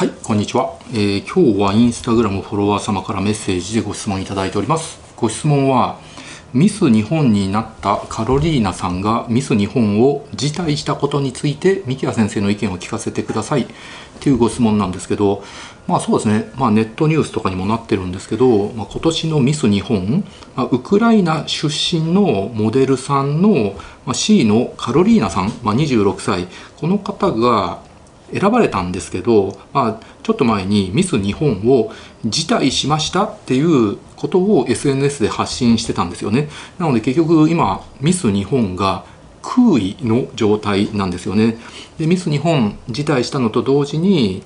はい、こんにちは、えー、今日はインスタグラムフォロワー様からメッセージでご質問いただいております。ご質問は、ミス日本になったカロリーナさんがミス日本を辞退したことについて、三木谷先生の意見を聞かせてください。というご質問なんですけど、まあそうですね、まあ、ネットニュースとかにもなってるんですけど、まあ、今年のミス日本、まあ、ウクライナ出身のモデルさんの、ま、C のカロリーナさん、まあ、26歳、この方が、選ばれたんですけど、まあ、ちょっと前にミス日本を辞退しましたっていうことを SNS で発信してたんですよね。なので結局今ミス日本が空位の状態なんですよね。でミス日本辞退したのと同時に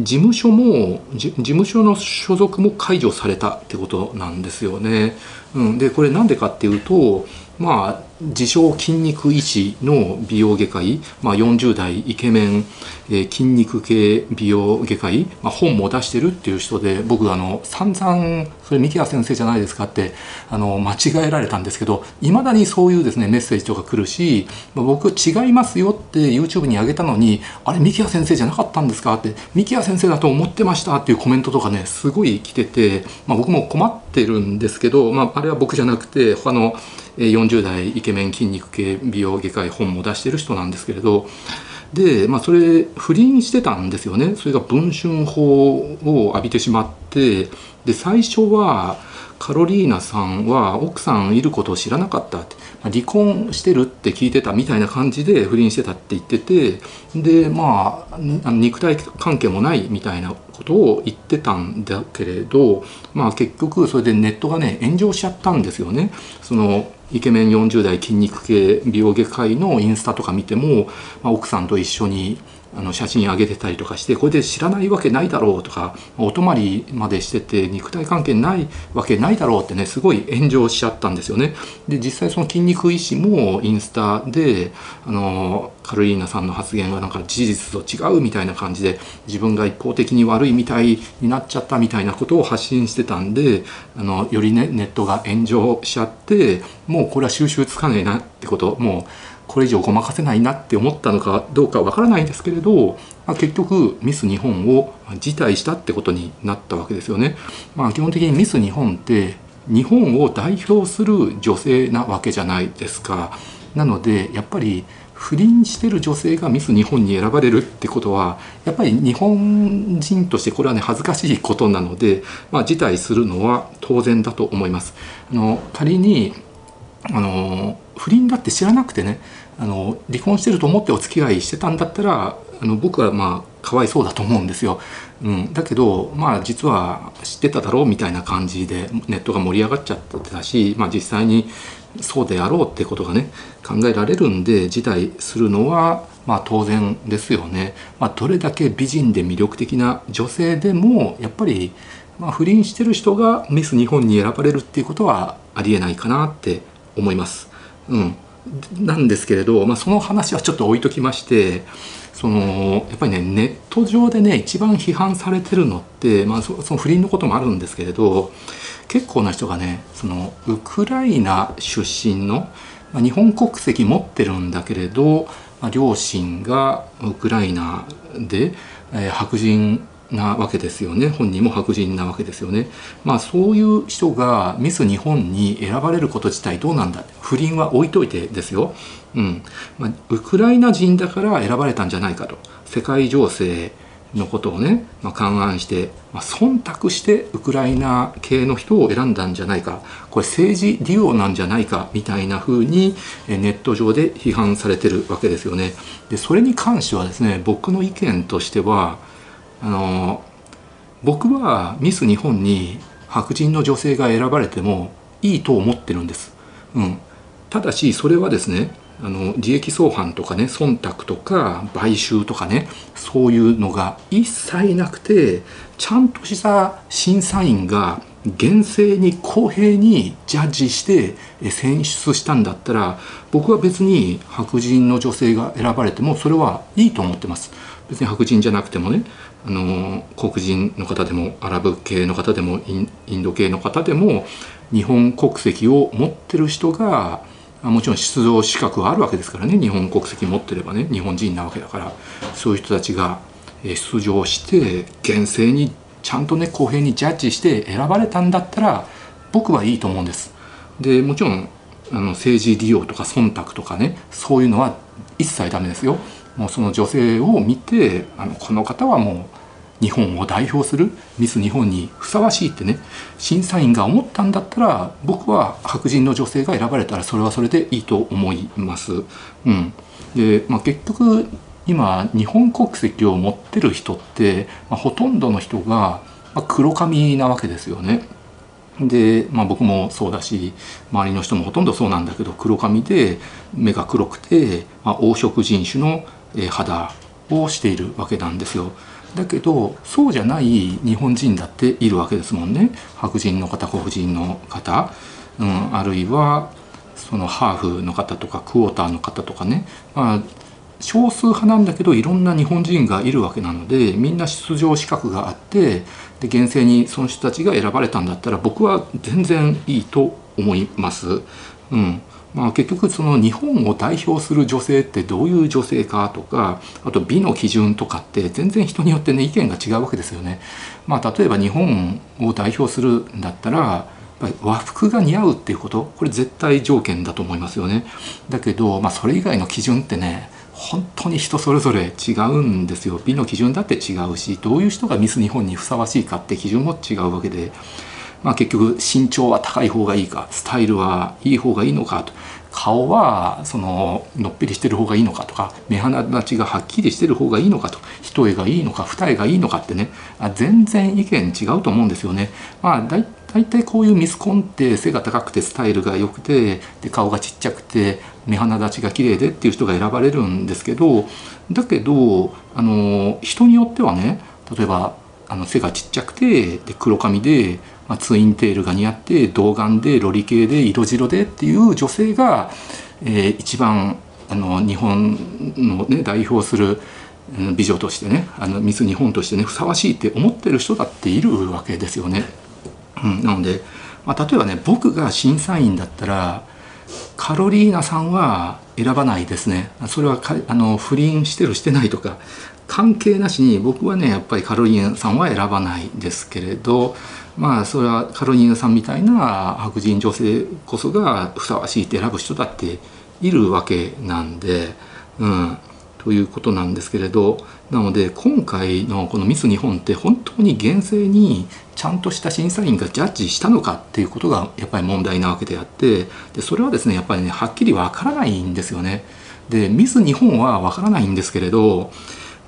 事務所も事務所の所属も解除されたってことなんですよね。うん、でこれなんでかっていうとまあ自称筋肉医師の美容外科医、まあ、40代イケメン、えー、筋肉系美容外科医、まあ、本も出してるっていう人で僕あの散々それ三木谷先生じゃないですかってあの間違えられたんですけどいまだにそういうですねメッセージとか来るし、まあ、僕違いますよって YouTube に上げたのにあれ三木谷先生じゃなかったんですかって三木谷先生だと思ってましたっていうコメントとかねすごい来てて、まあ、僕も困ってるんですけど、まあ、あれは僕じゃなくて他の40代イケメンケメン筋肉系美容外科医本も出してる人なんですけれどで、まあ、それ不倫してたんですよね。それが文春法を浴びてしまってで最初はカロリーナさんは奥さんいることを知らなかったって、離婚してるって聞いてたみたいな感じで不倫してたって言っててでまあ肉体関係もないみたいなことを言ってたんだけれどまあ結局それでネットがね炎上しちゃったんですよね。そのイケメン40代筋肉系美容外科医のインスタとか見ても、まあ、奥さんと一緒にあの写真上げてたりとかしてこれで知らないわけないだろうとかお泊まりまでしてて肉体関係ないわけないだろうってねすごい炎上しちゃったんですよね。で実際その筋肉医師もインスタであのカルリーナさんの発言がなんか事実と違うみたいな感じで自分が一方的に悪いみたいになっちゃったみたいなことを発信してたんであのよりねネットが炎上しちゃってもうこれは収集つかねえなってこともうこれ以上ごまかせないなって思ったのかどうかわからないんですけれど、まあ、結局ミス日本を辞退したってことになったわけですよね。まあ、基本的にミス日本って日本を代表する女性なわけじゃないですか。なのでやっぱり不倫してる女性がミス日本に選ばれるってことはやっぱり日本人としてこれはね恥ずかしいことなので、まあ、辞退するのは当然だと思います。あの仮にあの不倫だって知らなくてねあの離婚してると思ってお付き合いしてたんだったらあの僕はまあかわいそうだと思うんですよ、うん、だけどまあ実は知ってただろうみたいな感じでネットが盛り上がっちゃってたし、まあ、実際にそうであろうってことがね考えられるんで辞退するのはまあ当然ですよね、まあ、どれだけ美人で魅力的な女性でもやっぱりまあ不倫してる人がミス日本に選ばれるっていうことはありえないかなって思います。うん、なんですけれど、まあ、その話はちょっと置いときましてそのやっぱりねネット上でね一番批判されてるのって、まあ、その不倫のこともあるんですけれど結構な人がねそのウクライナ出身の、まあ、日本国籍持ってるんだけれど、まあ、両親がウクライナで、えー、白人なわけですよね。本人も白人なわけですよね。まあそういう人がミス日本に選ばれること自体どうなんだ？不倫は置いといてですよ、うん。まあ、ウクライナ人だから選ばれたんじゃないかと。世界情勢のことをね、まあ、勘案して、まあ、忖度してウクライナ系の人を選んだんじゃないか。これ政治利用なんじゃないかみたいな風にネット上で批判されてるわけですよね。でそれに関してはですね僕の意見としてはあの僕はミス日本に白人の女性が選ばれてもいいと思ってるんです。うん、ただしそれはですねあの利益相反とかね忖度とか買収とかねそういうのが一切なくてちゃんとした審査員が厳正に公平にジャッジして選出したんだったら僕は別に白人の女性が選ばれてもそれはいいと思ってます。別に白人じゃなくてもねあの黒人の方でもアラブ系の方でもインド系の方でも日本国籍を持ってる人がもちろん出場資格はあるわけですからね日本国籍持ってればね日本人なわけだからそういう人たちが出場して厳正にちゃんとね公平にジャッジして選ばれたんだったら僕はいいと思うんです。でもちろんあの政治利用とか忖度とかねそういうのは一切ダメですよ。もうその女性を見てあのこの方はもう日本を代表するミス日本にふさわしいってね審査員が思ったんだったら僕は白人の女性が選ばれたらそれはそれでいいと思います。うん、で、まあ、結局今日本国籍を持ってる人って、まあ、ほとんどの人が黒髪なわけですよね。で、まあ、僕もそうだし周りの人もほとんどそうなんだけど黒髪で目が黒くて、まあ、黄色人種の肌をしているわけなんですよ。だけどそうじゃない日本人だっているわけですもんね白人の方黒人の方、うん、あるいはそのハーフの方とかクォーターの方とかね、まあ、少数派なんだけどいろんな日本人がいるわけなのでみんな出場資格があってで厳正にその人たちが選ばれたんだったら僕は全然いいと思います。うんまあ、結局その日本を代表する女性ってどういう女性かとかあと美の基準とかって全然人によってね意見が違うわけですよね。まあ、例えば日本を代表するんだったら和服が似合うっていうことこれ絶対条件だと思いますよね。だけど、まあ、それ以外の基準ってね本当に人それぞれ違うんですよ美の基準だって違うしどういう人がミス日本にふさわしいかって基準も違うわけで、まあ、結局身長は高い方がいいかスタイルはいい方がいいのかと。顔はそののっぺりしてる方がいいのかとか目鼻立ちがはっきりしてる方がいいのかと。一重がいいのか二重がいいのかってね。全然意見違うと思うんですよね。まあだい大体こういうミスコンって背が高くてスタイルが良くてで顔がちっちゃくて目鼻立ちが綺麗でっていう人が選ばれるんですけどだけどあの人によってはね例えばあの背がちっちゃくてで黒髪で、まあ、ツインテールが似合って童顔でロリ系で色白でっていう女性が、えー、一番あの日本の、ね、代表する美女としてねあのミス日本としてねふさわしいって思ってる人だっているわけですよね。うん、なので、まあ、例えばね僕が審査員だったらカロリーナさんは選ばないですねそれはあの不倫してるしてないとか関係なしに僕はねやっぱりカロリーナさんは選ばないですけれどまあそれはカロリーナさんみたいな白人女性こそがふさわしいって選ぶ人だっているわけなんで、うん、ということなんですけれどなので今回のこのミス日本って本当に厳正にちゃんとした審査員がジャッジしたのかっていうことがやっぱり問題なわけであってでそれはですねやっぱりねはっきりわからないんですよね。でミス日本はわからないんですけれど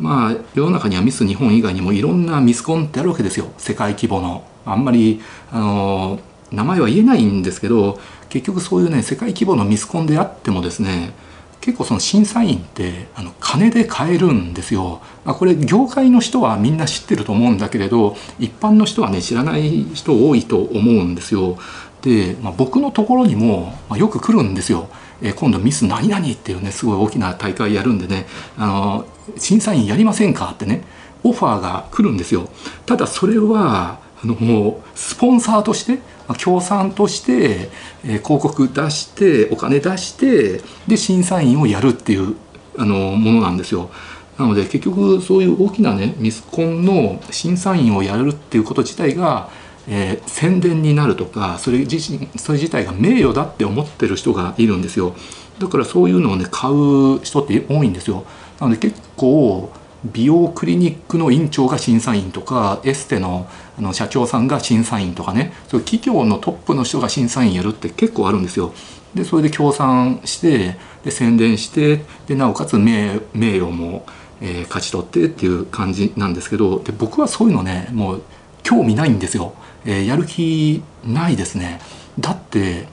まあ世の中にはミス日本以外にもいろんなミスコンってあるわけですよ世界規模の。あんまりあの名前は言えないんですけど結局そういうね世界規模のミスコンであってもですね結構その審査員ってあの金で買えるんですよ。まあ、これ業界の人はみんな知ってると思うんだけれど一般の人はね知らない人多いと思うんですよ。で、まあ、僕のところにも、まあ、よく来るんですよ。え、今度ミス何々っていうねすごい大きな大会やるんでねあの審査員やりませんかってねオファーが来るんですよ。ただそれはあのもうスポンサーとして協賛として、え、広告出してお金出してで審査員をやるっていうあのものなんですよ。なので結局そういう大きなねミスコンの審査員をやるっていうこと自体が、えー、宣伝になるとかそれ自身それ自体が名誉だって思ってる人がいるんですよ。だからそういうのをね買う人って多いんですよ。なので結構美容クリニックの院長が審査員とかエステのあの社長さんが審査員とかねそういう企業のトップの人が審査員やるって結構あるんですよ。でそれで協賛してで宣伝してでなおかつ名名誉も、えー、勝ち取ってっていう感じなんですけどで僕はそういうのねもう興味ないんですよ、えー、やる気ないですねだって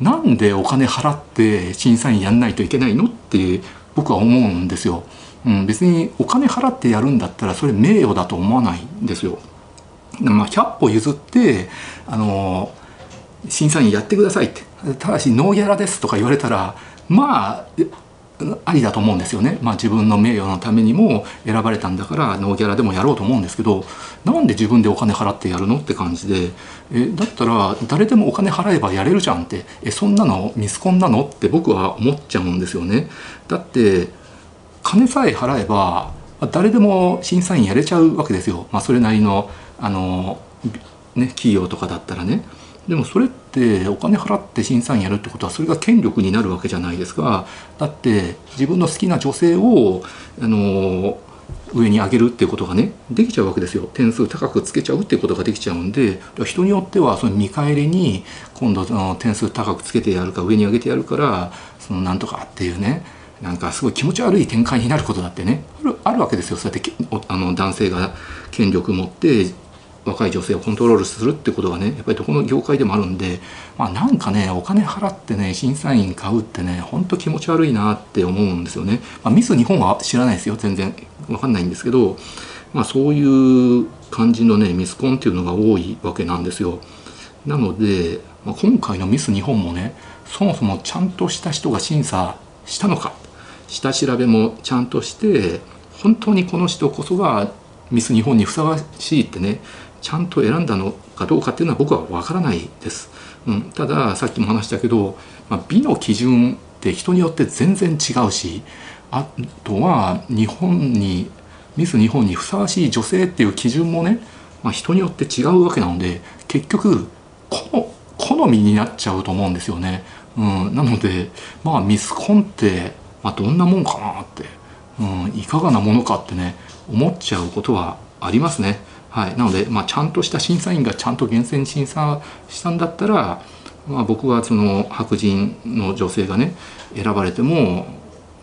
なんでお金払って審査員やんないといけないのって僕は思うんですよ。うん、別にお金払ってやるんだったらそれ名誉だと思わないんですよ。まあ、100歩譲ってあの審査員やってくださいってただしノーギャラですとか言われたらまあありだと思うんですよね、まあ、自分の名誉のためにも選ばれたんだからノーギャラでもやろうと思うんですけどなんで自分でお金払ってやるのって感じでえだったら誰でもお金払えばやれるじゃんってえそんなのミスコンなのって僕は思っちゃうんですよね。だって金さえ払えば誰でも審査員やれちゃうわけですよ、まあ、それなりのあの、ね、企業とかだったらね。でもそれってお金払って審査員やるってことはそれが権力になるわけじゃないですか。だって自分の好きな女性をあの上に上げるっていうことがねできちゃうわけですよ。点数高くつけちゃうっていうことができちゃうんで。人によってはその見返りに今度の点数高くつけてやるか上に上げてやるからそのなんとかっていうねなんかすごい気持ち悪い展開になることだってねあるわけですよ。そうやってあの男性が権力持って若い女性をコントロールするってことがねやっぱりどこの業界でもあるんで、まあ、なんかねお金払ってね審査員買うってねほんと気持ち悪いなって思うんですよね、まあ、ミス日本は知らないですよ全然。わかんないんですけど、まあ、そういう感じのねミスコンっていうのが多いわけなんですよ。なので、まあ、今回のミス日本もねそもそもちゃんとした人が審査したのか下調べもちゃんとして本当にこの人こそがミス日本にふさわしいってねちゃんと選んだのかどうかっていうのは僕は分からないです、うん、たださっきも話したけど、まあ、美の基準って人によって全然違うしあとは日本にミス日本にふさわしい女性っていう基準もね、まあ、人によって違うわけなので結局好みになっちゃうと思うんですよね。うん、なのでまあミスコンって、まあ、どんなもんかなって、うん、いかがなものかってね思っちゃうことはありますね。はい、なので、まあ、ちゃんとした審査員がちゃんと厳選審査したんだったら、まあ、僕はその白人の女性がね選ばれても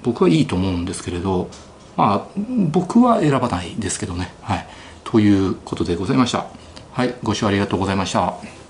僕はいいと思うんですけれど、まあ、僕は選ばないですけどね。はい、ということでございました。はい、ご視聴ありがとうございました。